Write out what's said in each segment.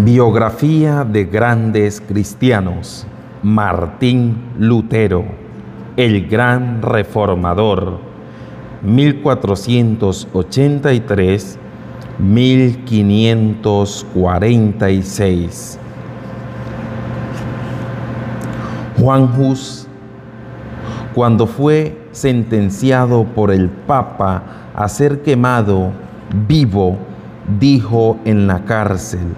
Biografía de grandes cristianos. Martín Lutero, el gran reformador, 1483-1546. Juan Hus, cuando fue sentenciado por el Papa a ser quemado vivo, dijo en la cárcel,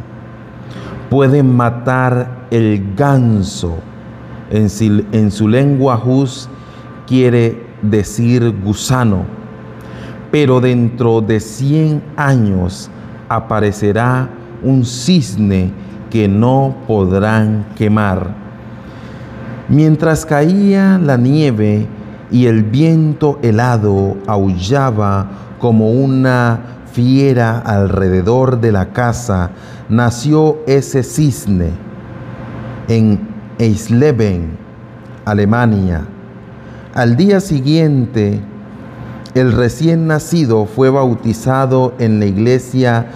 pueden matar el ganso. En, su lengua jus quiere decir gusano, pero dentro de 100 años aparecerá un cisne que no podrán quemar. Mientras caía la nieve y el viento helado aullaba como una fiera alrededor de la casa, nació ese cisne en Eisleben, Alemania. Al día siguiente, el recién nacido fue bautizado en la iglesia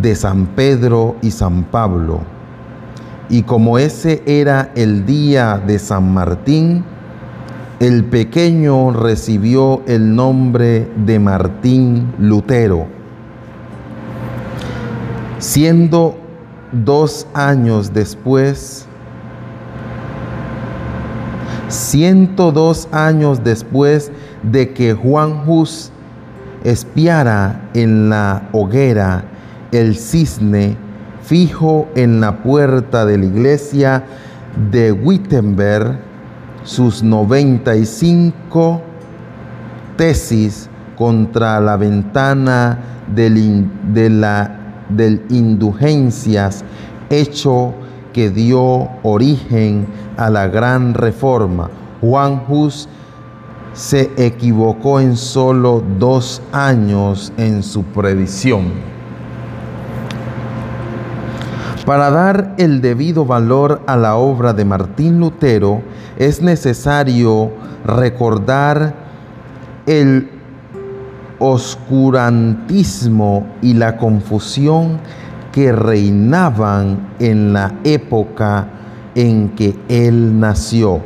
de San Pedro y San Pablo. Y como ese era el día de San Martín, el pequeño recibió el nombre de Martín Lutero. Siendo dos años después, 102 años después de que Juan Hus espiara en la hoguera el cisne fijo en la puerta de la iglesia de Wittenberg, sus 95 tesis contra la ventana de la del indulgencias, hecho que dio origen a la gran reforma. Juan Hus se equivocó en solo dos años en su previsión. Para dar el debido valor a la obra de Martín Lutero, es necesario recordar el oscurantismo y la confusión que reinaban en la época en que él nació.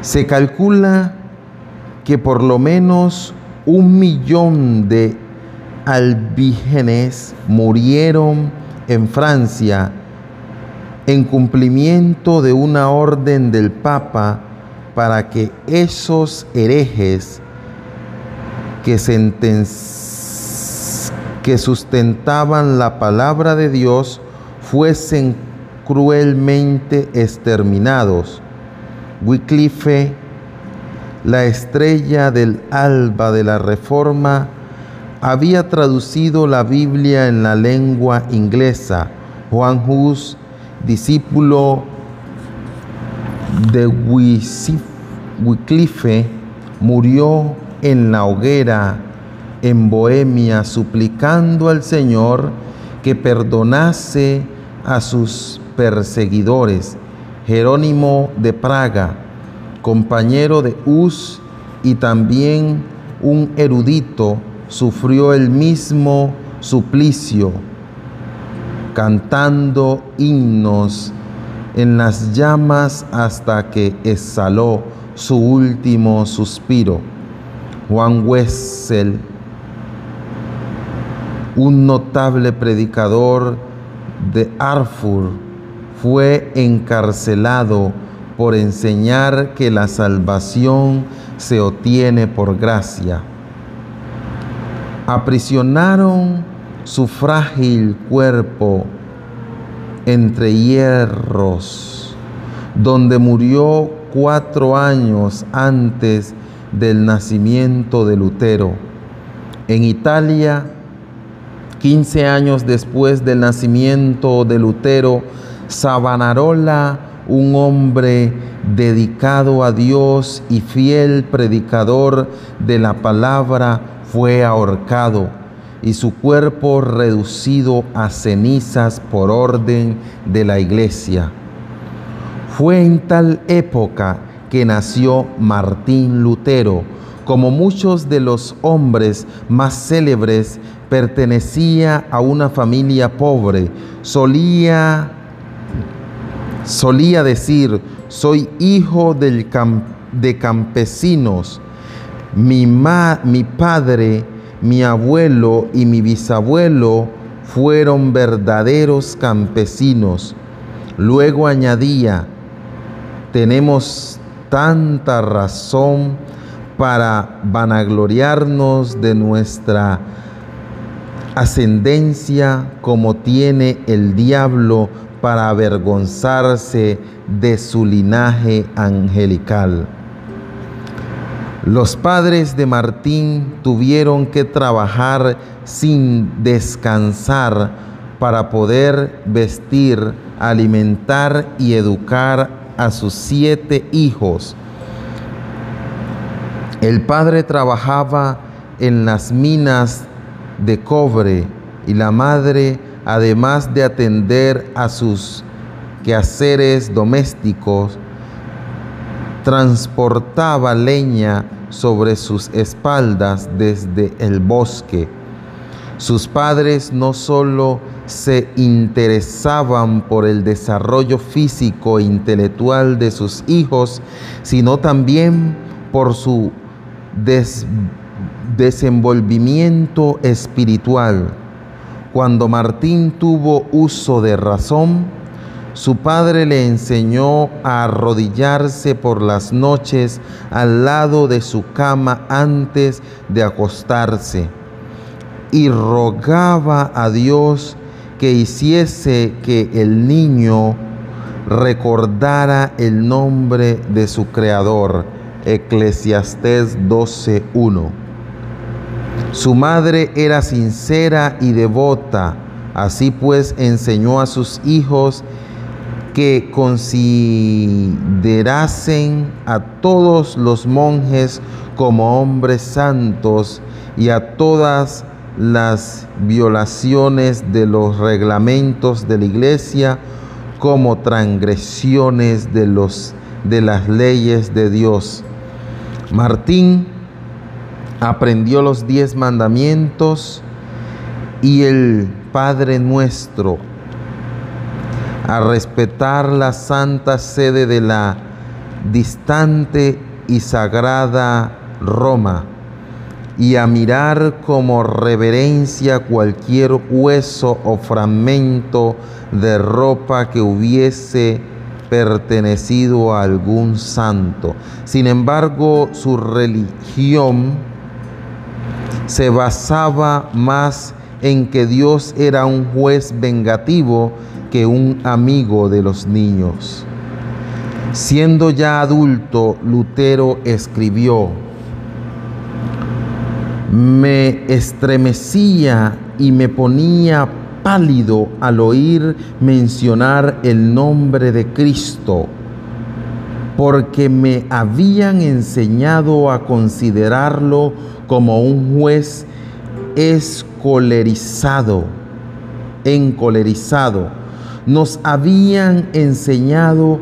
Se calcula que por lo menos un millón de albígenes murieron en Francia en cumplimiento de una orden del Papa para que esos herejes que, que sustentaban la palabra de Dios fuesen cruelmente exterminados. Wycliffe, la estrella del alba de la Reforma, había traducido la Biblia en la lengua inglesa. Juan Hus, discípulo de Wycliffe, murió en la hoguera en Bohemia, suplicando al Señor que perdonase a sus perseguidores. Jerónimo de Praga, compañero de Hus y también un erudito, sufrió el mismo suplicio, cantando himnos en las llamas hasta que exhaló su último suspiro. Juan Wessel, un notable predicador de Arfur, fue encarcelado por enseñar que la salvación se obtiene por gracia. Aprisionaron su frágil cuerpo entre hierros, donde murió cuatro años antes del nacimiento de Lutero. En Italia, 15 años después del nacimiento de Lutero, Savonarola, un hombre dedicado a Dios y fiel predicador de la palabra, fue ahorcado y su cuerpo reducido a cenizas por orden de la iglesia. Fue en tal época que nació Martín Lutero, como muchos de los hombres más célebres pertenecía a una familia pobre. Solía, solía decir, soy hijo de campesinos. Mi, mi padre, mi abuelo y mi bisabuelo fueron verdaderos campesinos. Luego añadía, tenemos tanta razón para vanagloriarnos de nuestra ascendencia como tiene el diablo para avergonzarse de su linaje angelical. Los padres de Martín tuvieron que trabajar sin descansar para poder vestir, alimentar y educar a sus siete hijos. El padre trabajaba en las minas de cobre y la madre, además de atender a sus quehaceres domésticos, transportaba leña sobre sus espaldas desde el bosque. Sus padres no solo se interesaban por el desarrollo físico e intelectual de sus hijos, sino también por su desenvolvimiento espiritual. Cuando Martín tuvo uso de razón, su padre le enseñó a arrodillarse por las noches al lado de su cama antes de acostarse y rogaba a Dios que hiciese que el niño recordara el nombre de su creador. Eclesiastés 12.1. Su madre era sincera y devota, así pues enseñó a sus hijos que considerasen a todos los monjes como hombres santos y a todas las violaciones de los reglamentos de la iglesia como transgresiones de, los, de las leyes de Dios. Martín aprendió los diez mandamientos y el Padre nuestro a respetar la santa sede de la distante y sagrada Roma y a mirar como reverencia cualquier hueso o fragmento de ropa que hubiese pertenecido a algún santo. Sin embargo, su religión se basaba más en que Dios era un juez vengativo que un amigo de los niños. Siendo ya adulto, Lutero escribió, me estremecía y me ponía pálido al oír mencionar el nombre de Cristo, porque me habían enseñado a considerarlo como un juez escolerizado, encolerizado. Nos habían enseñado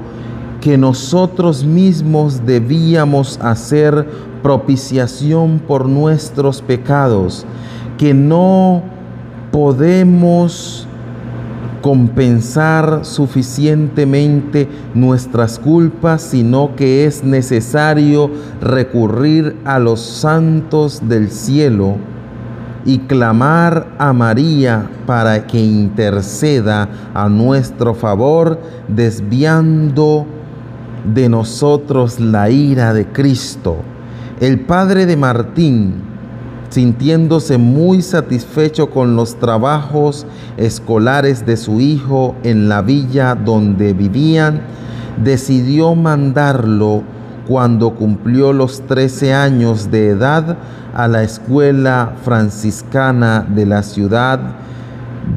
que nosotros mismos debíamos hacer propiciación por nuestros pecados, que no podemos compensar suficientemente nuestras culpas, sino que es necesario recurrir a los santos del cielo y clamar a María para que interceda a nuestro favor, desviando de nosotros la ira de Cristo. El padre de Martín, sintiéndose muy satisfecho con los trabajos escolares de su hijo en la villa donde vivían, decidió mandarlo cuando cumplió los 13 años de edad a la escuela franciscana de la ciudad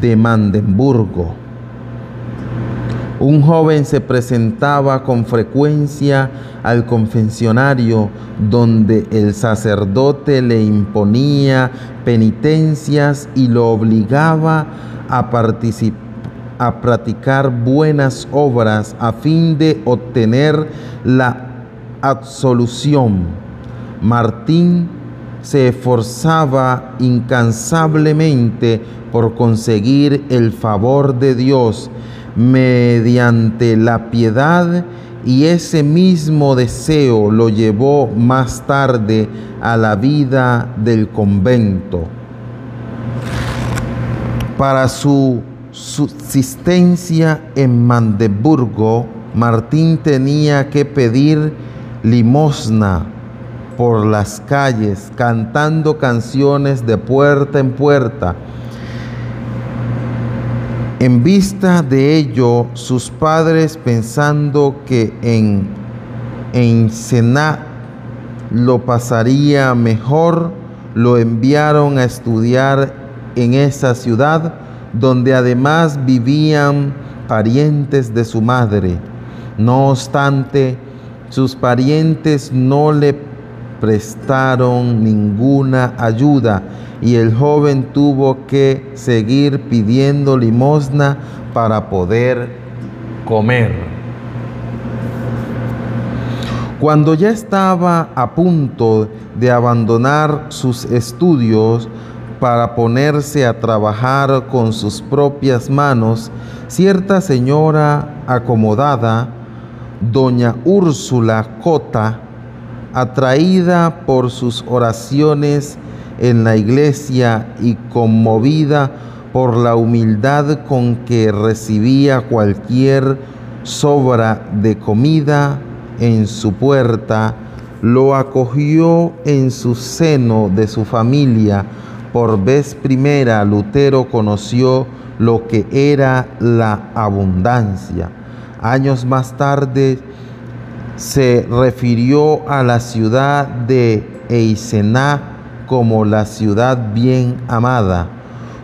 de Mandenburgo. Un joven se presentaba con frecuencia al confesionario donde el sacerdote le imponía penitencias y lo obligaba a a practicar buenas obras a fin de obtener la absolución. Martín se esforzaba incansablemente por conseguir el favor de Dios mediante la piedad y ese mismo deseo lo llevó más tarde a la vida del convento. Para su subsistencia en Mandeburgo, Martín tenía que pedir limosna por las calles, cantando canciones de puerta en puerta. En vista de ello, sus padres, pensando que en, en Sená lo pasaría mejor, lo enviaron a estudiar en esa ciudad, donde además vivían parientes de su madre. No obstante, sus parientes no le prestaron ninguna ayuda y el joven tuvo que seguir pidiendo limosna para poder comer. Cuando ya estaba a punto de abandonar sus estudios para ponerse a trabajar con sus propias manos, cierta señora acomodada, doña Úrsula Cota, atraída por sus oraciones en la iglesia y conmovida por la humildad con que recibía cualquier sobra de comida en su puerta, lo acogió en su seno de su familia. Por vez primera Lutero conoció lo que era la abundancia. Años más tarde, se refirió a la ciudad de Eisená como la ciudad bien amada.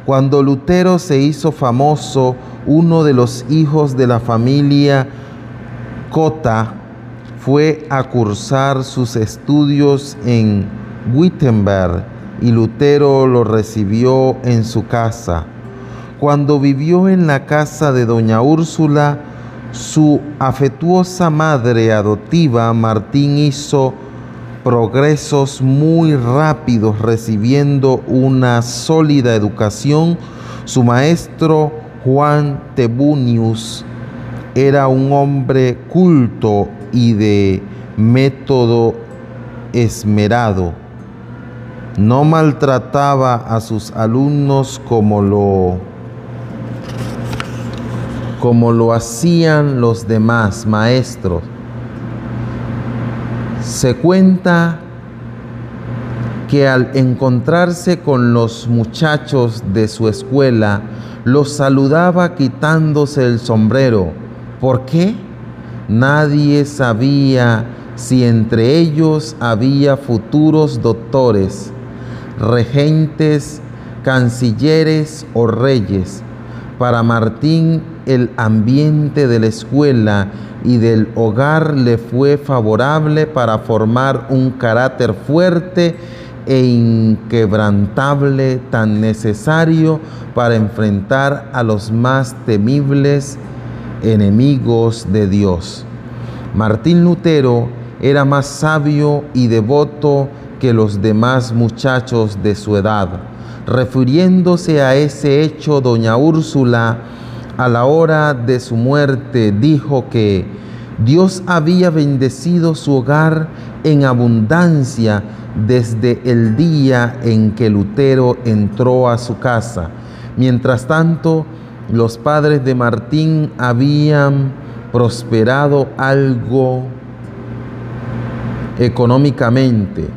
Cuando Lutero se hizo famoso, uno de los hijos de la familia Cota fue a cursar sus estudios en Wittenberg y Lutero lo recibió en su casa. Cuando vivió en la casa de doña Úrsula, su afectuosa madre adoptiva, Martín hizo progresos muy rápidos recibiendo una sólida educación. Su maestro Juan Tebunius era un hombre culto y de método esmerado. No maltrataba a sus alumnos como lo como lo hacían los demás maestros. Se cuenta que al encontrarse con los muchachos de su escuela, los saludaba quitándose el sombrero. ¿Por qué? Nadie sabía si entre ellos había futuros doctores, regentes, cancilleres o reyes. Para Martín el ambiente de la escuela y del hogar le fue favorable para formar un carácter fuerte e inquebrantable tan necesario para enfrentar a los más temibles enemigos de Dios. Martín Lutero era más sabio y devoto que los demás muchachos de su edad. Refiriéndose a ese hecho, doña Úrsula a la hora de su muerte dijo que Dios había bendecido su hogar en abundancia desde el día en que Lutero entró a su casa. Mientras tanto, los padres de Martín habían prosperado algo económicamente.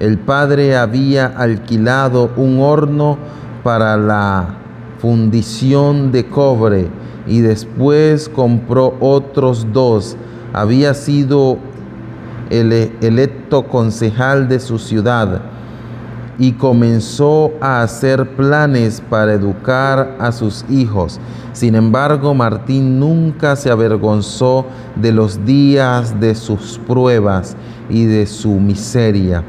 El padre había alquilado un horno para la fundición de cobre y después compró otros dos. Había sido el electo concejal de su ciudad y comenzó a hacer planes para educar a sus hijos. Sin embargo, Martín nunca se avergonzó de los días de sus pruebas y de su miseria.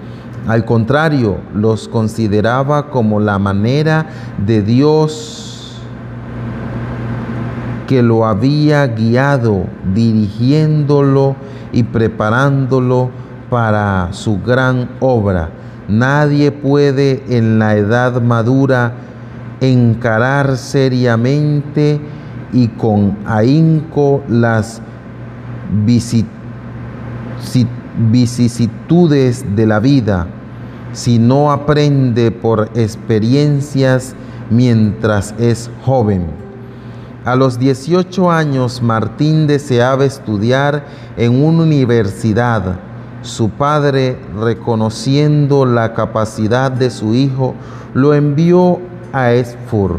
Al contrario, los consideraba como la manera de Dios que lo había guiado, dirigiéndolo y preparándolo para su gran obra. Nadie puede en la edad madura encarar seriamente y con ahínco las vicisitudes de la vida si no aprende por experiencias mientras es joven. A los 18 años Martín deseaba estudiar en una universidad su padre, reconociendo la capacidad de su hijo, lo envió a Esfur,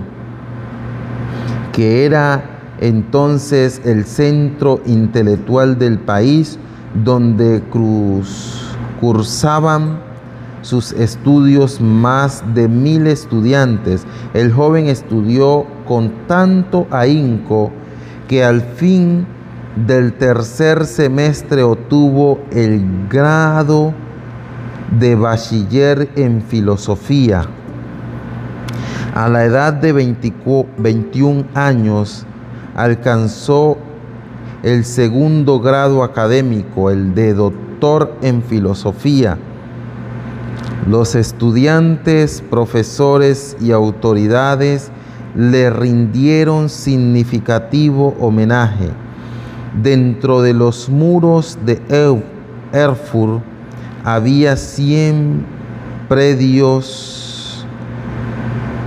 que era entonces el centro intelectual del país donde cursaban sus estudios más de mil estudiantes. El joven estudió con tanto ahínco que al fin del tercer semestre obtuvo el grado de bachiller en filosofía. A la edad de 21 años alcanzó el segundo grado académico, el de doctor en filosofía. Los estudiantes, profesores y autoridades le rindieron significativo homenaje Dentro de los muros de Erfurt había 100 predios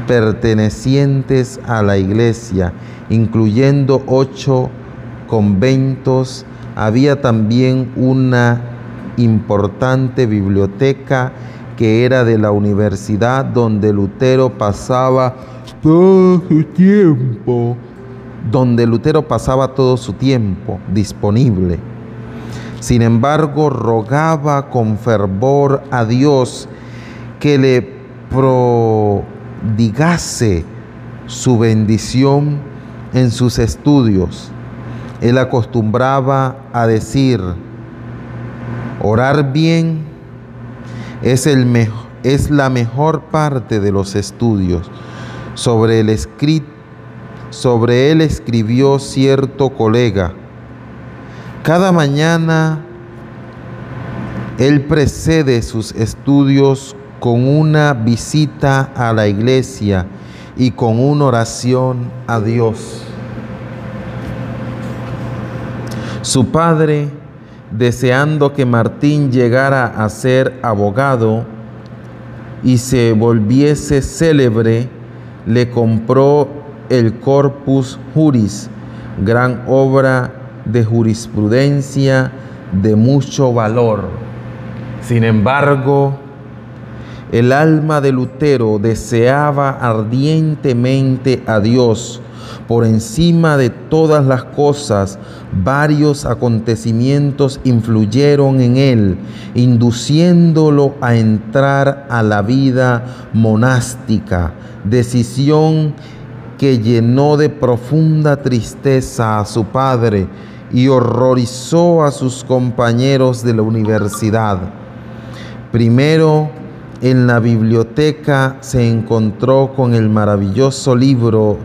pertenecientes a la iglesia, incluyendo ocho conventos. Había también una importante biblioteca que era de la universidad donde Lutero pasaba todo su tiempo donde Lutero pasaba todo su tiempo disponible. Sin embargo, rogaba con fervor a Dios que le prodigase su bendición en sus estudios. Él acostumbraba a decir, orar bien es, el es la mejor parte de los estudios. Sobre el sobre él escribió cierto colega. Cada mañana él precede sus estudios con una visita a la iglesia y con una oración a Dios. Su padre, deseando que Martín llegara a ser abogado y se volviese célebre, le compró el Corpus Juris, gran obra de jurisprudencia de mucho valor. Sin embargo, el alma de Lutero deseaba ardientemente a Dios por encima de todas las cosas. Varios acontecimientos influyeron en él, induciéndolo a entrar a la vida monástica, decisión que llenó de profunda tristeza a su padre y horrorizó a sus compañeros de la universidad. Primero, en la biblioteca se encontró con el maravilloso libro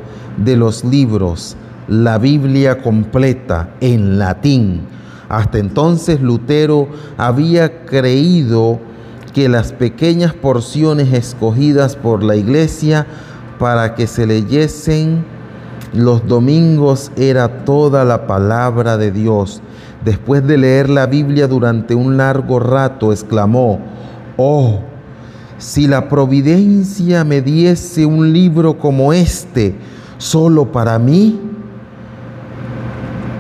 de los libros, la Biblia completa en latín. Hasta entonces Lutero había creído que las pequeñas porciones escogidas por la iglesia para que se leyesen los domingos era toda la palabra de Dios. Después de leer la Biblia durante un largo rato, exclamó, oh, si la providencia me diese un libro como este, solo para mí.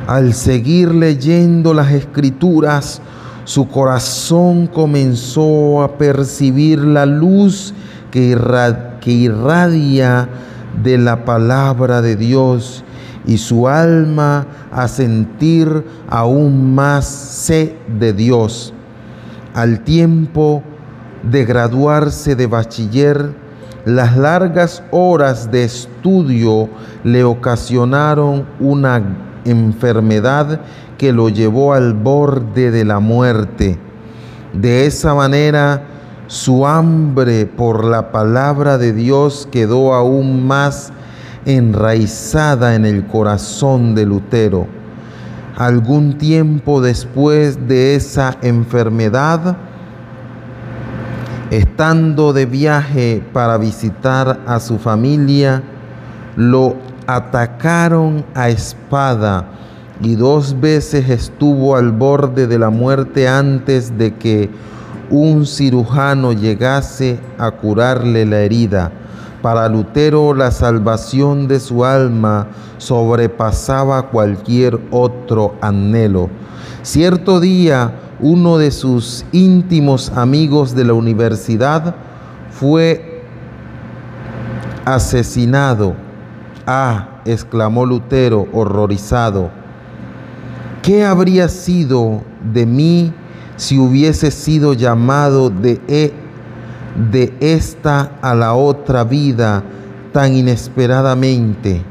Al seguir leyendo las escrituras, su corazón comenzó a percibir la luz que que irradia de la palabra de Dios y su alma a sentir aún más sed de Dios. Al tiempo de graduarse de bachiller, las largas horas de estudio le ocasionaron una enfermedad que lo llevó al borde de la muerte. De esa manera, su hambre por la palabra de Dios quedó aún más enraizada en el corazón de Lutero. Algún tiempo después de esa enfermedad, Estando de viaje para visitar a su familia, lo atacaron a espada y dos veces estuvo al borde de la muerte antes de que un cirujano llegase a curarle la herida. Para Lutero la salvación de su alma sobrepasaba cualquier otro anhelo. Cierto día, uno de sus íntimos amigos de la universidad fue asesinado. Ah, exclamó Lutero horrorizado, ¿qué habría sido de mí si hubiese sido llamado de, e, de esta a la otra vida tan inesperadamente?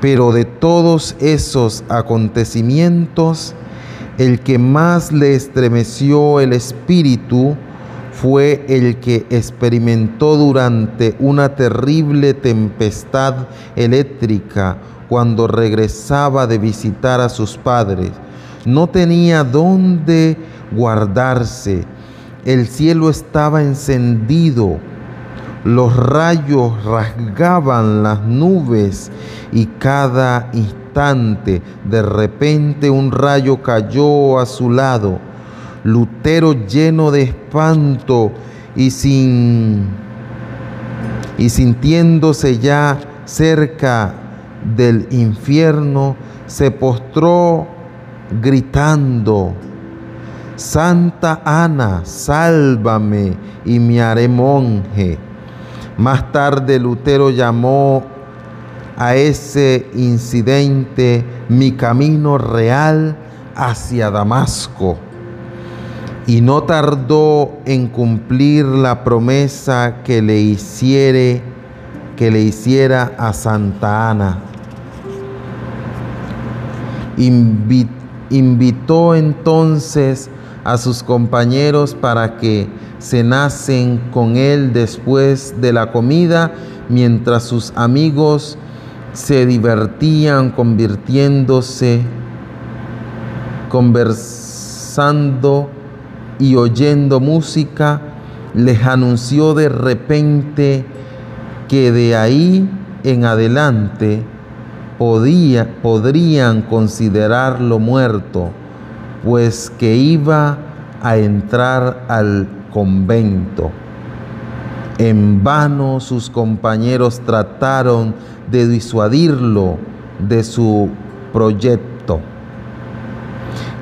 Pero de todos esos acontecimientos, el que más le estremeció el espíritu fue el que experimentó durante una terrible tempestad eléctrica cuando regresaba de visitar a sus padres. No tenía dónde guardarse. El cielo estaba encendido. Los rayos rasgaban las nubes y cada instante de repente un rayo cayó a su lado. Lutero lleno de espanto y sin y sintiéndose ya cerca del infierno, se postró gritando, Santa Ana, sálvame y me haré monje. Más tarde Lutero llamó a ese incidente mi camino real hacia Damasco. Y no tardó en cumplir la promesa que le hiciere, que le hiciera a Santa Ana. invitó entonces a sus compañeros para que cenasen con él después de la comida, mientras sus amigos se divertían convirtiéndose, conversando y oyendo música, les anunció de repente que de ahí en adelante podía, podrían considerarlo muerto, pues que iba a entrar al convento. En vano sus compañeros trataron de disuadirlo de su proyecto.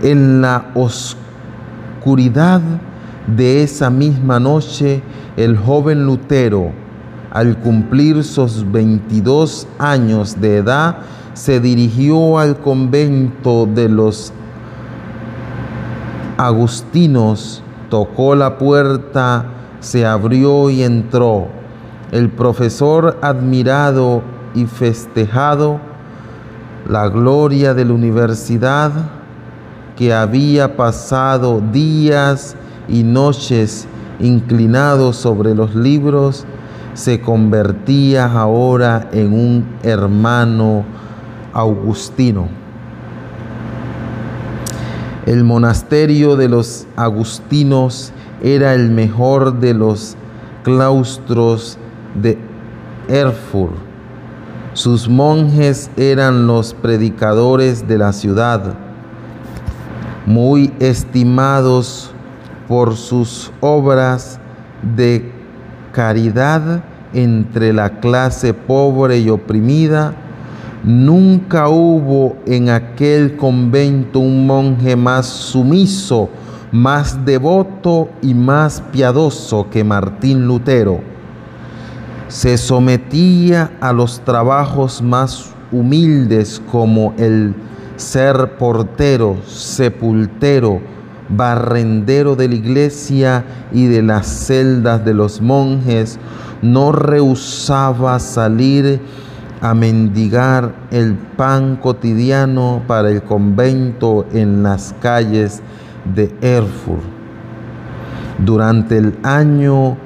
En la oscuridad de esa misma noche, el joven Lutero, al cumplir sus 22 años de edad, se dirigió al convento de los agustinos, tocó la puerta, se abrió y entró. El profesor admirado y festejado la gloria de la universidad que había pasado días y noches inclinado sobre los libros, se convertía ahora en un hermano augustino. El monasterio de los agustinos era el mejor de los claustros de Erfurt sus monjes eran los predicadores de la ciudad, muy estimados por sus obras de caridad entre la clase pobre y oprimida. Nunca hubo en aquel convento un monje más sumiso, más devoto y más piadoso que Martín Lutero se sometía a los trabajos más humildes como el ser portero, sepultero, barrendero de la iglesia y de las celdas de los monjes, no rehusaba salir a mendigar el pan cotidiano para el convento en las calles de Erfurt. Durante el año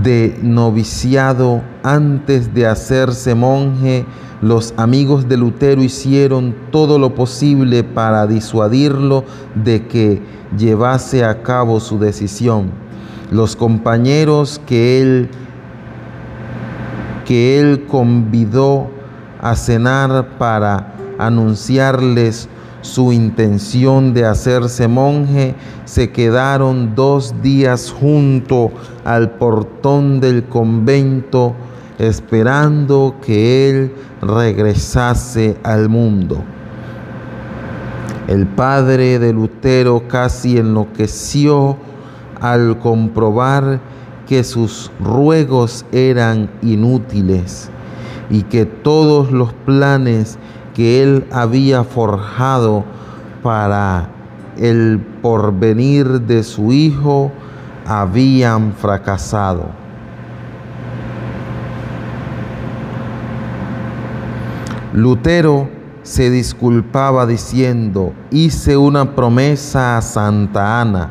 de noviciado antes de hacerse monje, los amigos de Lutero hicieron todo lo posible para disuadirlo de que llevase a cabo su decisión. Los compañeros que él que él convidó a cenar para anunciarles su intención de hacerse monje, se quedaron dos días junto al portón del convento esperando que él regresase al mundo. El padre de Lutero casi enloqueció al comprobar que sus ruegos eran inútiles y que todos los planes que él había forjado para el porvenir de su hijo habían fracasado. Lutero se disculpaba diciendo, hice una promesa a Santa Ana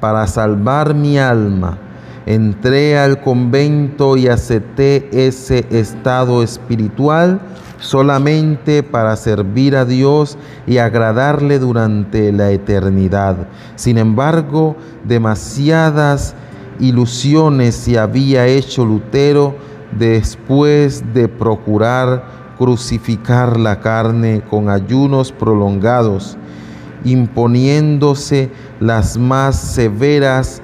para salvar mi alma. Entré al convento y acepté ese estado espiritual solamente para servir a Dios y agradarle durante la eternidad. Sin embargo, demasiadas ilusiones se había hecho Lutero después de procurar crucificar la carne con ayunos prolongados, imponiéndose las más severas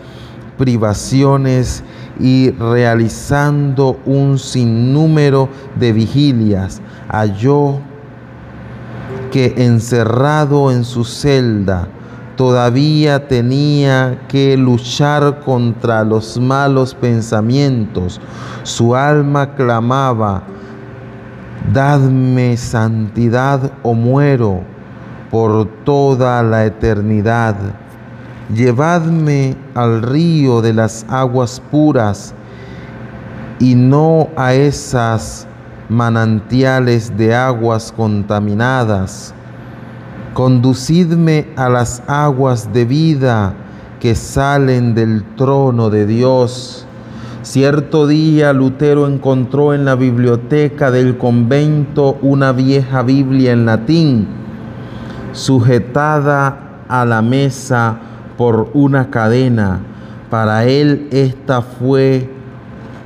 privaciones y realizando un sinnúmero de vigilias, halló que encerrado en su celda todavía tenía que luchar contra los malos pensamientos. Su alma clamaba, Dadme santidad o muero por toda la eternidad. Llevadme al río de las aguas puras y no a esas manantiales de aguas contaminadas. Conducidme a las aguas de vida que salen del trono de Dios. Cierto día Lutero encontró en la biblioteca del convento una vieja Biblia en latín, sujetada a la mesa por una cadena. Para él esta fue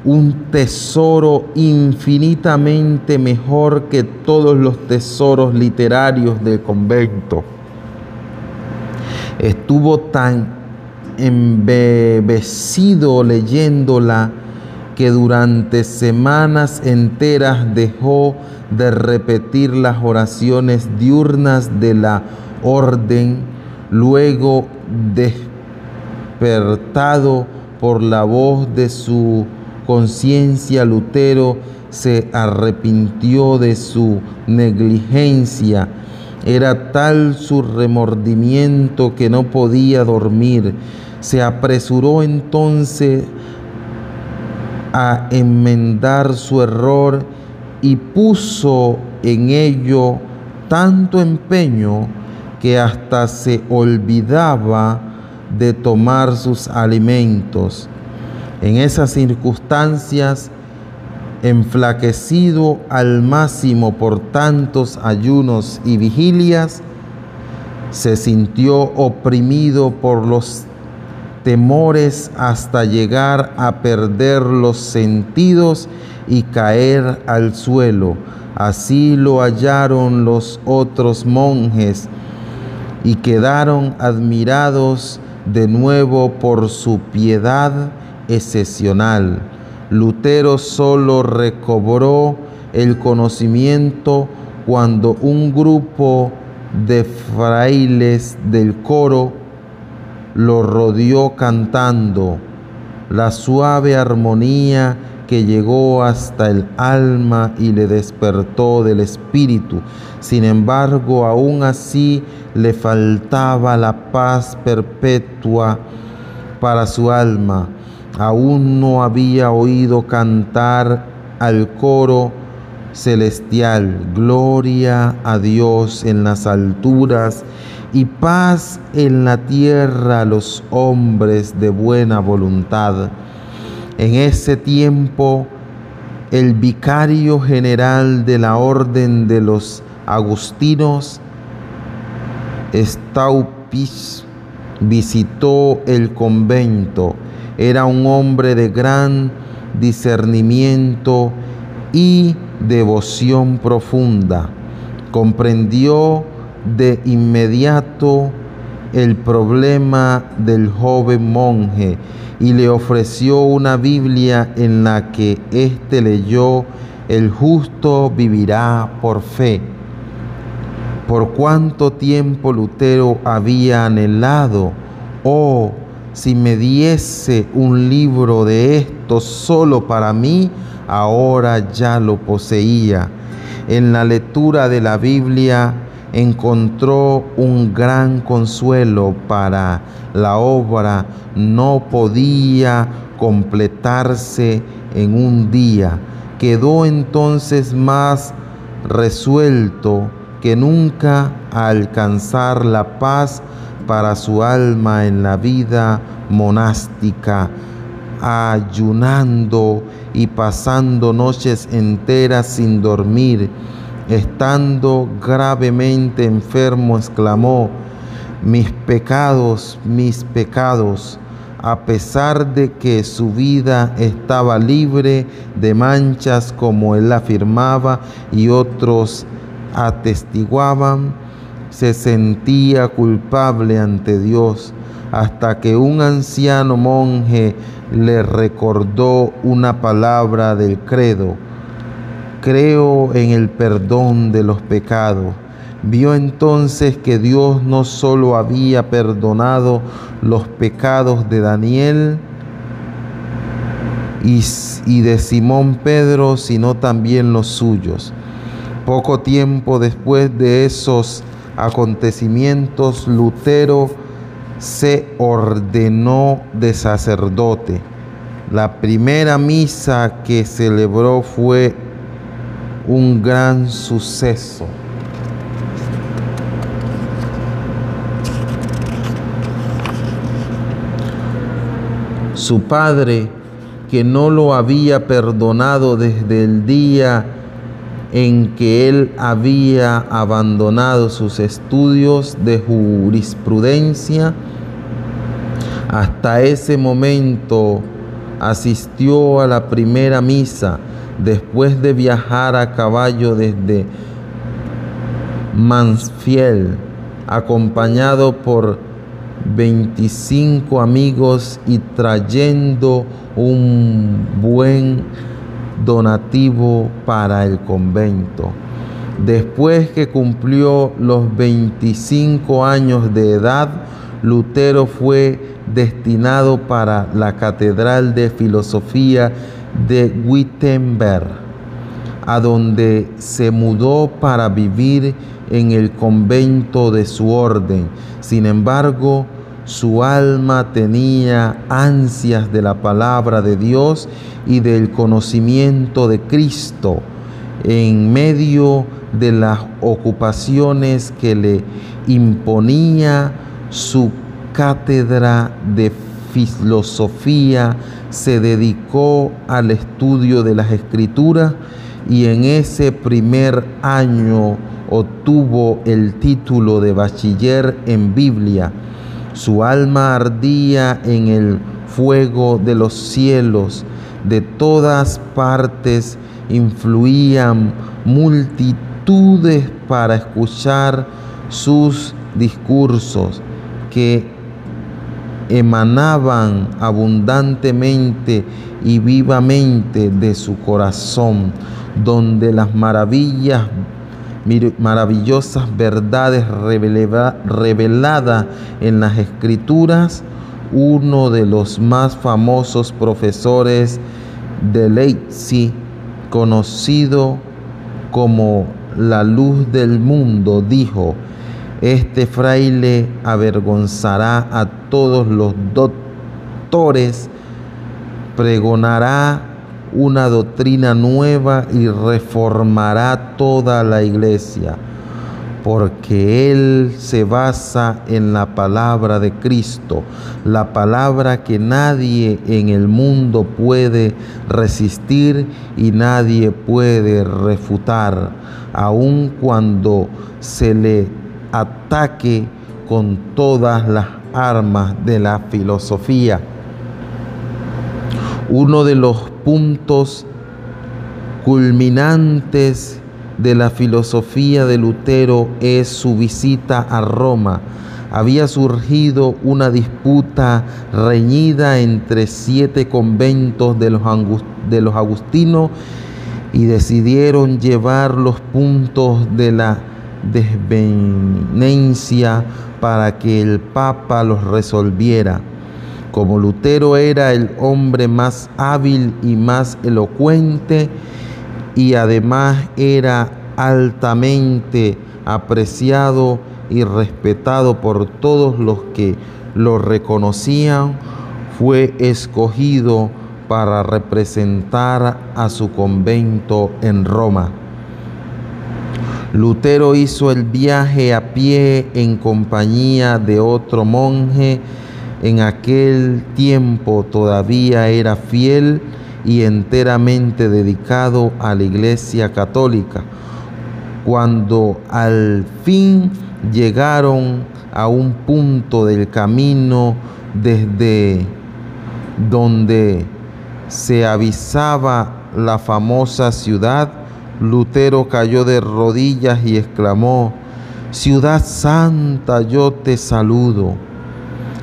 un tesoro infinitamente mejor que todos los tesoros literarios del convento. Estuvo tan embebecido leyéndola que durante semanas enteras dejó de repetir las oraciones diurnas de la orden, luego despertado por la voz de su conciencia, Lutero se arrepintió de su negligencia. Era tal su remordimiento que no podía dormir se apresuró entonces a enmendar su error y puso en ello tanto empeño que hasta se olvidaba de tomar sus alimentos. En esas circunstancias, enflaquecido al máximo por tantos ayunos y vigilias, se sintió oprimido por los temores hasta llegar a perder los sentidos y caer al suelo. Así lo hallaron los otros monjes y quedaron admirados de nuevo por su piedad excepcional. Lutero solo recobró el conocimiento cuando un grupo de frailes del coro lo rodeó cantando la suave armonía que llegó hasta el alma y le despertó del espíritu. Sin embargo, aún así le faltaba la paz perpetua para su alma. Aún no había oído cantar al coro celestial, gloria a Dios en las alturas y paz en la tierra a los hombres de buena voluntad. En ese tiempo, el vicario general de la orden de los agustinos, Staupis, visitó el convento Era un hombre de gran discernimiento y devoción profunda. Comprendió de inmediato el problema del joven monje y le ofreció una Biblia en la que éste leyó, el justo vivirá por fe. Por cuánto tiempo Lutero había anhelado, oh, si me diese un libro de esto solo para mí, ahora ya lo poseía. En la lectura de la Biblia encontró un gran consuelo para la obra, no podía completarse en un día. Quedó entonces más resuelto que nunca alcanzar la paz para su alma en la vida monástica, ayunando y pasando noches enteras sin dormir. Estando gravemente enfermo, exclamó, mis pecados, mis pecados, a pesar de que su vida estaba libre de manchas como él afirmaba y otros atestiguaban, se sentía culpable ante Dios hasta que un anciano monje le recordó una palabra del credo. Creo en el perdón de los pecados. Vio entonces que Dios no solo había perdonado los pecados de Daniel y, de Simón Pedro, sino también los suyos. Poco tiempo después de esos acontecimientos, Lutero se ordenó de sacerdote. La primera misa que celebró fue un gran suceso. Su padre, que no lo había perdonado desde el día en que él había abandonado sus estudios de jurisprudencia. Hasta ese momento asistió a la primera misa después de viajar a caballo desde Mansfield, acompañado por 25 amigos y trayendo un buen donativo para el convento. Después que cumplió los 25 años de edad, Lutero fue destinado para la Catedral de Filosofía de Wittenberg, a donde se mudó para vivir en el convento de su orden. Sin embargo, su alma tenía ansias de la palabra de Dios y del conocimiento de Cristo en medio de las ocupaciones que le imponía su cátedra de filosofía, se dedicó al estudio de las escrituras y en ese primer año obtuvo el título de bachiller en Biblia su alma ardía en el fuego de los cielos. De todas partes influían multitudes para escuchar sus discursos que emanaban abundantemente y vivamente de su corazón, donde las maravillas maravillosas verdades reveladas en las escrituras, uno de los más famosos profesores de Leipzig, conocido como la luz del mundo, dijo, este fraile avergonzará a todos los doctores, pregonará una doctrina nueva y reformará toda la iglesia, porque Él se basa en la palabra de Cristo, la palabra que nadie en el mundo puede resistir y nadie puede refutar, aun cuando se le ataque con todas las armas de la filosofía. Uno de los puntos culminantes de la filosofía de Lutero es su visita a Roma. Había surgido una disputa reñida entre siete conventos de los, de los agustinos y decidieron llevar los puntos de la desvenencia para que el Papa los resolviera. Como Lutero era el hombre más hábil y más elocuente, y además era altamente apreciado y respetado por todos los que lo reconocían, fue escogido para representar a su convento en Roma. Lutero hizo el viaje a pie en compañía de otro monje. En aquel tiempo todavía era fiel y enteramente dedicado a la Iglesia Católica. Cuando al fin llegaron a un punto del camino desde donde se avisaba la famosa ciudad, Lutero cayó de rodillas y exclamó, Ciudad Santa, yo te saludo.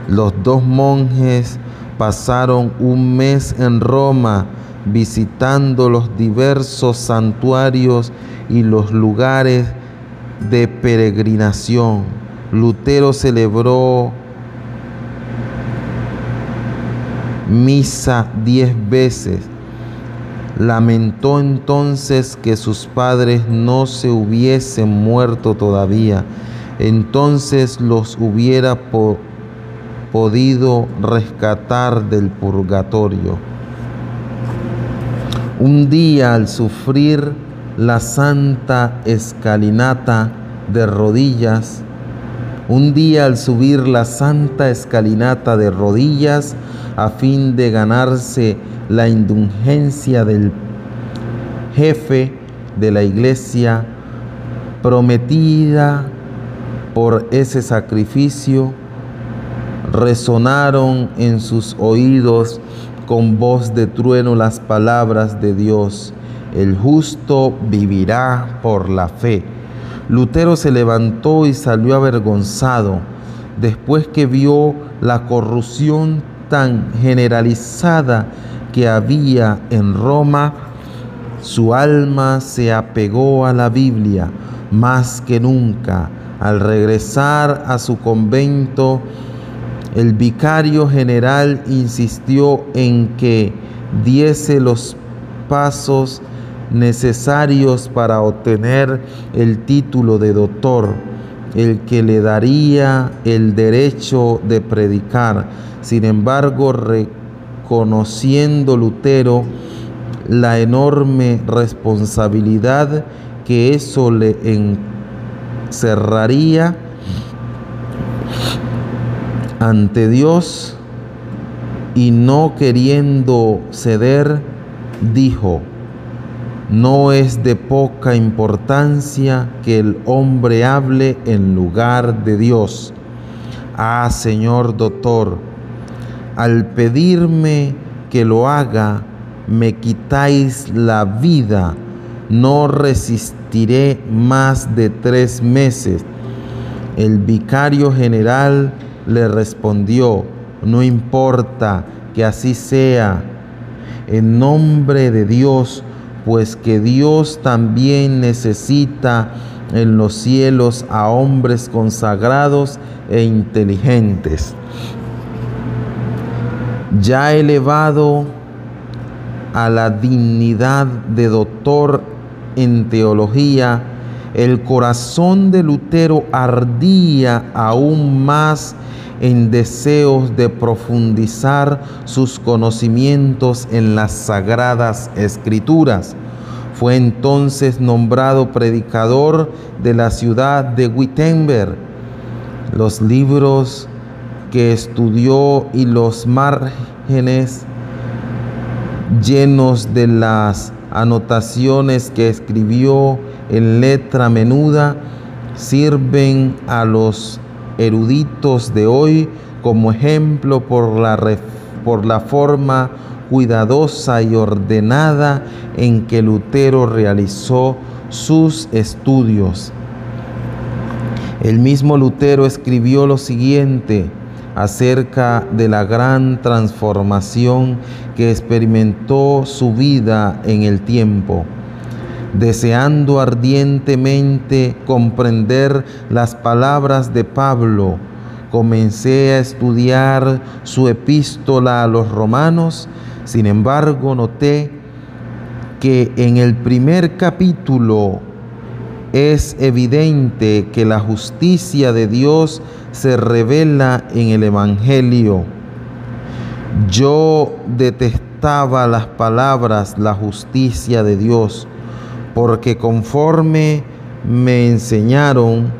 Los dos monjes pasaron un mes en Roma visitando los diversos santuarios y los lugares de peregrinación. Lutero celebró misa diez veces. Lamentó entonces que sus padres no se hubiesen muerto todavía. Entonces los hubiera podido rescatar del purgatorio. Un día al sufrir la santa escalinata de rodillas, un día al subir la santa escalinata de rodillas a fin de ganarse la indulgencia del jefe de la iglesia prometida por ese sacrificio, resonaron en sus oídos con voz de trueno las palabras de Dios. El justo vivirá por la fe. Lutero se levantó y salió avergonzado después que vio la corrupción tan generalizada que había en Roma. Su alma se apegó a la Biblia más que nunca. Al regresar a su convento, el vicario general insistió en que diese los pasos necesarios para obtener el título de doctor, el que le daría el derecho de predicar. Sin embargo, reconociendo Lutero la enorme responsabilidad que eso le encerraría, ante Dios y no queriendo ceder, dijo, no es de poca importancia que el hombre hable en lugar de Dios. Ah, Señor doctor, al pedirme que lo haga, me quitáis la vida. No resistiré más de tres meses. El vicario general le respondió, no importa que así sea, en nombre de Dios, pues que Dios también necesita en los cielos a hombres consagrados e inteligentes. Ya elevado a la dignidad de doctor en teología, el corazón de Lutero ardía aún más en deseos de profundizar sus conocimientos en las sagradas escrituras. Fue entonces nombrado predicador de la ciudad de Wittenberg. Los libros que estudió y los márgenes llenos de las anotaciones que escribió en letra menuda sirven a los eruditos de hoy como ejemplo por la, forma cuidadosa y ordenada en que Lutero realizó sus estudios. El mismo Lutero escribió lo siguiente acerca de la gran transformación que experimentó su vida en el tiempo deseando ardientemente comprender las palabras de Pablo, comencé a estudiar su epístola a los romanos, sin embargo noté que en el primer capítulo es evidente que la justicia de Dios se revela en el Evangelio. Yo detestaba las palabras, la justicia de Dios, porque conforme me enseñaron,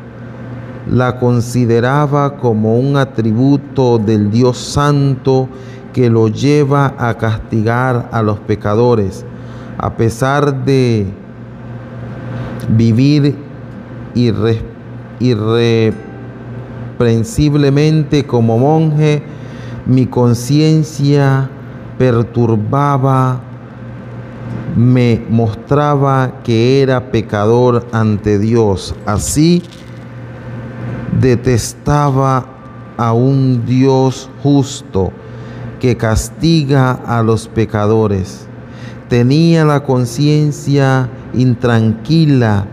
la consideraba como un atributo del Dios Santo que lo lleva a castigar a los pecadores, a pesar de vivir irreprensiblemente como monje, mi conciencia perturbaba me mostraba que era pecador ante Dios. Así detestaba a un Dios justo que castiga a los pecadores. Tenía la conciencia intranquila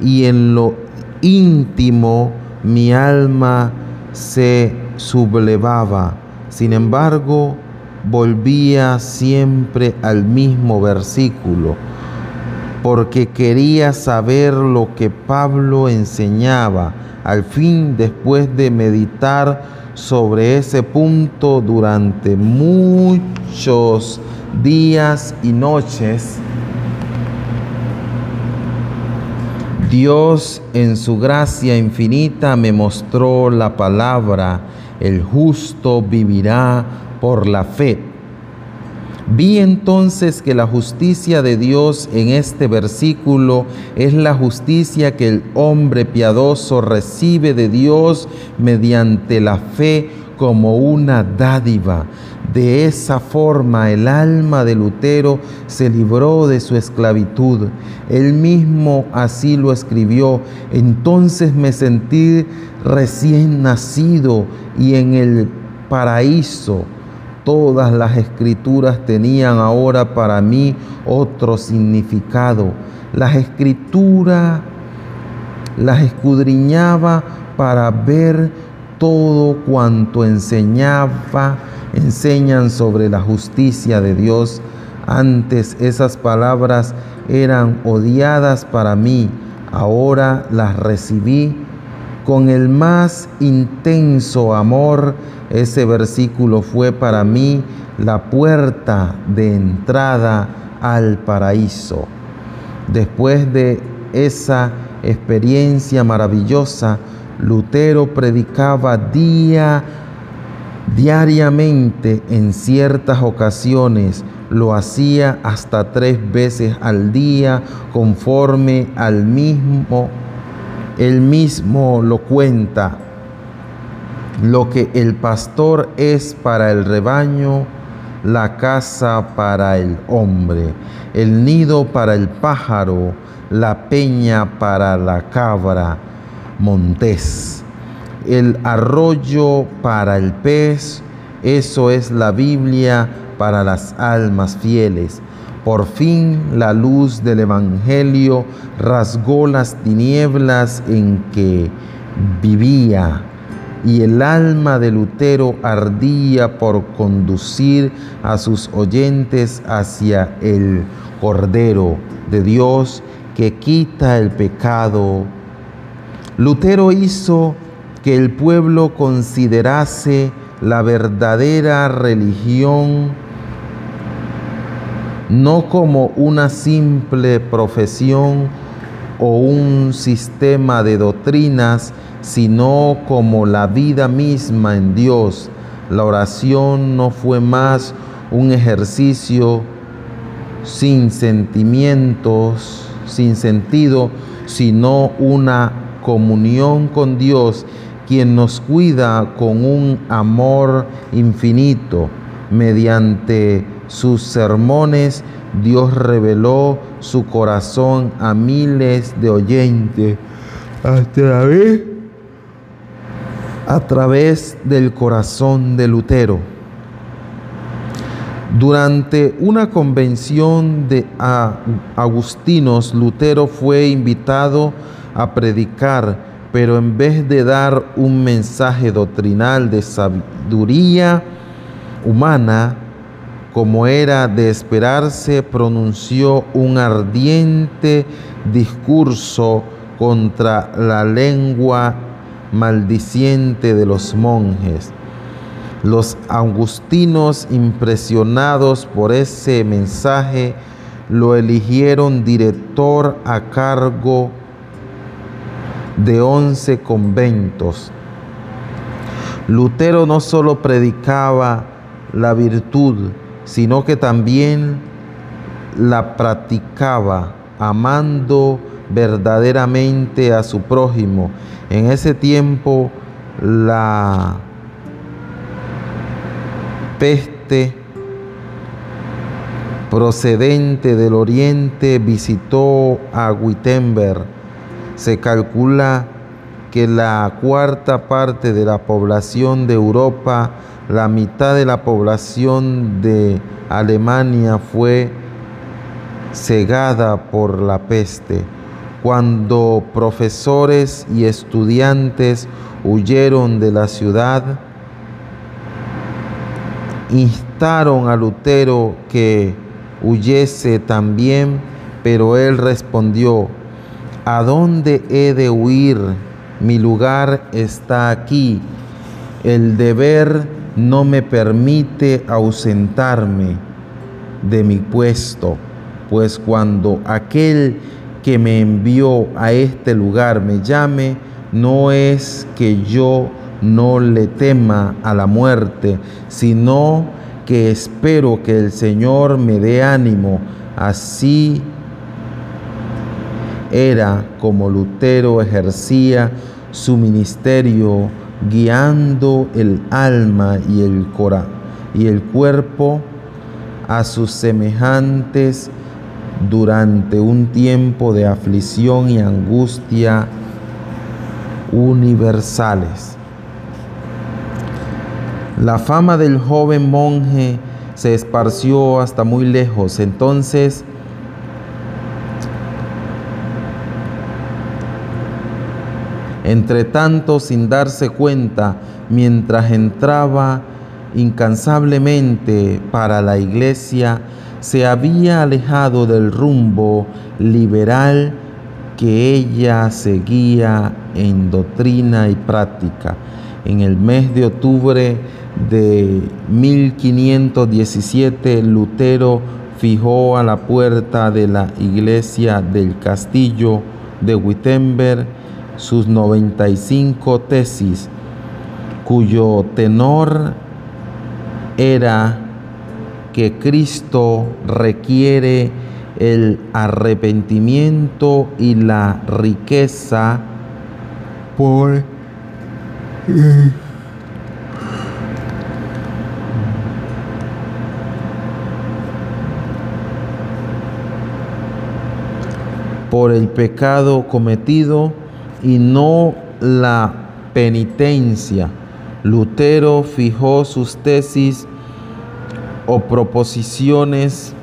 y en lo íntimo mi alma se sublevaba. Sin embargo, volvía siempre al mismo versículo, porque quería saber lo que Pablo enseñaba. Al fin, después de meditar sobre ese punto durante muchos días y noches, Dios en su gracia infinita me mostró la palabra, el justo vivirá por la fe. Vi entonces que la justicia de Dios en este versículo es la justicia que el hombre piadoso recibe de Dios mediante la fe como una dádiva. De esa forma el alma de Lutero se libró de su esclavitud. Él mismo así lo escribió. Entonces me sentí recién nacido y en el paraíso Todas las escrituras tenían ahora para mí otro significado. Las escrituras las escudriñaba para ver todo cuanto enseñaba, enseñan sobre la justicia de Dios. Antes esas palabras eran odiadas para mí, ahora las recibí con el más intenso amor ese versículo fue para mí la puerta de entrada al paraíso. Después de esa experiencia maravillosa, Lutero predicaba día diariamente en ciertas ocasiones lo hacía hasta tres veces al día conforme al mismo él mismo lo cuenta. Lo que el pastor es para el rebaño, la casa para el hombre, el nido para el pájaro, la peña para la cabra montés, el arroyo para el pez, eso es la Biblia para las almas fieles. Por fin la luz del Evangelio rasgó las tinieblas en que vivía y el alma de Lutero ardía por conducir a sus oyentes hacia el Cordero de Dios que quita el pecado. Lutero hizo que el pueblo considerase la verdadera religión no como una simple profesión o un sistema de doctrinas, sino como la vida misma en Dios. La oración no fue más un ejercicio sin sentimientos, sin sentido, sino una comunión con Dios, quien nos cuida con un amor infinito mediante sus sermones, Dios reveló su corazón a miles de oyentes a través, a través del corazón de Lutero. Durante una convención de agustinos, Lutero fue invitado a predicar, pero en vez de dar un mensaje doctrinal de sabiduría humana, como era de esperarse, pronunció un ardiente discurso contra la lengua maldiciente de los monjes. Los agustinos, impresionados por ese mensaje, lo eligieron director a cargo de once conventos. Lutero no solo predicaba la virtud, sino que también la practicaba, amando verdaderamente a su prójimo. En ese tiempo la peste procedente del oriente visitó a Wittenberg. Se calcula que la cuarta parte de la población de Europa, la mitad de la población de Alemania fue cegada por la peste. Cuando profesores y estudiantes huyeron de la ciudad, instaron a Lutero que huyese también, pero él respondió, ¿a dónde he de huir? Mi lugar está aquí. El deber no me permite ausentarme de mi puesto, pues cuando aquel que me envió a este lugar me llame, no es que yo no le tema a la muerte, sino que espero que el Señor me dé ánimo. Así era como Lutero ejercía su ministerio guiando el alma y el, cora y el cuerpo a sus semejantes durante un tiempo de aflicción y angustia universales. La fama del joven monje se esparció hasta muy lejos. Entonces, entre tanto, sin darse cuenta, mientras entraba incansablemente para la iglesia, se había alejado del rumbo liberal que ella seguía en doctrina y práctica. En el mes de octubre de 1517 Lutero fijó a la puerta de la iglesia del castillo de Wittenberg sus 95 tesis, cuyo tenor era que Cristo requiere el arrepentimiento y la riqueza por por el pecado cometido y no la penitencia. Lutero fijó sus tesis o proposiciones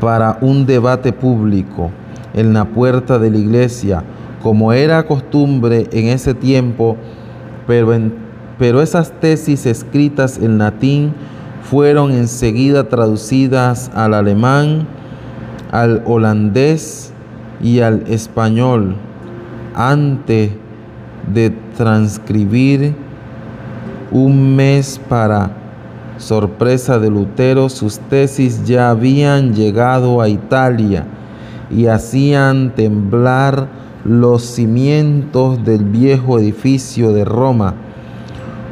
para un debate público en la puerta de la iglesia, como era costumbre en ese tiempo, pero, pero esas tesis escritas en latín fueron enseguida traducidas al alemán, al holandés y al español antes de transcribir un mes para sorpresa de Lutero, sus tesis ya habían llegado a Italia y hacían temblar los cimientos del viejo edificio de Roma.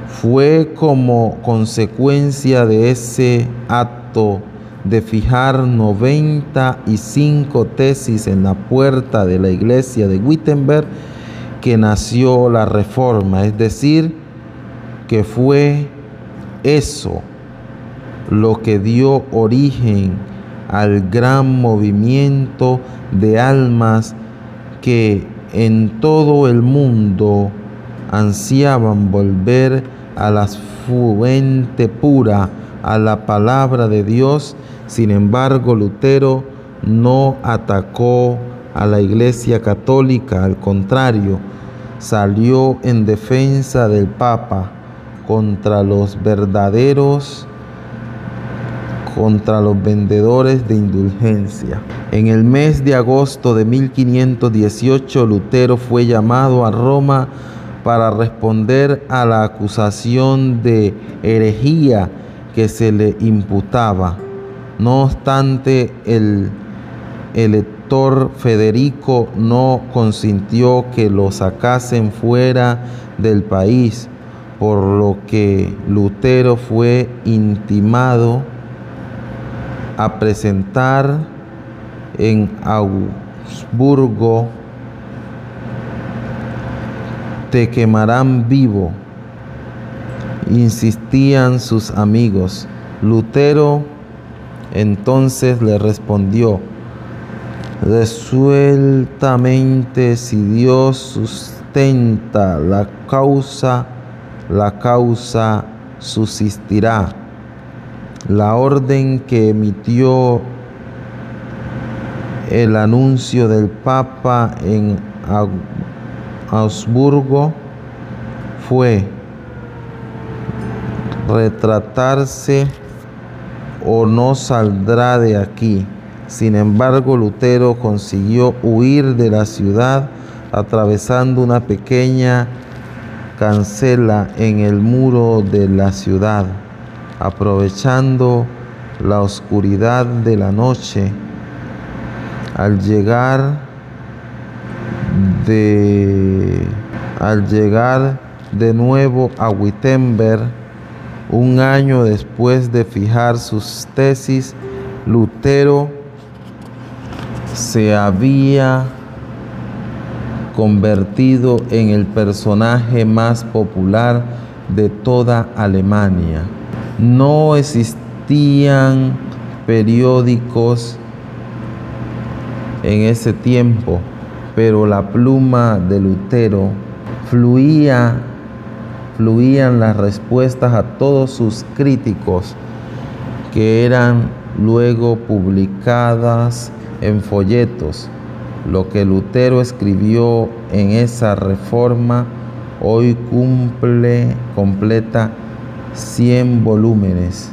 Fue como consecuencia de ese acto de fijar 95 tesis en la puerta de la iglesia de Wittenberg que nació la reforma, es decir, que fue eso, lo que dio origen al gran movimiento de almas que en todo el mundo ansiaban volver a la fuente pura, a la palabra de Dios. Sin embargo, Lutero no atacó a la Iglesia Católica, al contrario, salió en defensa del Papa contra los verdaderos contra los vendedores de indulgencia. En el mes de agosto de 1518 Lutero fue llamado a Roma para responder a la acusación de herejía que se le imputaba. No obstante, el elector Federico no consintió que lo sacasen fuera del país, por lo que Lutero fue intimado a presentar en Augsburgo, te quemarán vivo, insistían sus amigos. Lutero entonces le respondió, resueltamente si Dios sustenta la causa, la causa subsistirá la orden que emitió el anuncio del Papa en Augsburgo fue retratarse o no saldrá de aquí. Sin embargo, Lutero consiguió huir de la ciudad atravesando una pequeña cancela en el muro de la ciudad aprovechando la oscuridad de la noche, al llegar de, al llegar de nuevo a Wittenberg, un año después de fijar sus tesis, Lutero se había convertido en el personaje más popular de toda Alemania. No existían periódicos en ese tiempo, pero la pluma de Lutero fluía, fluían las respuestas a todos sus críticos que eran luego publicadas en folletos. Lo que Lutero escribió en esa reforma hoy cumple completa 100 volúmenes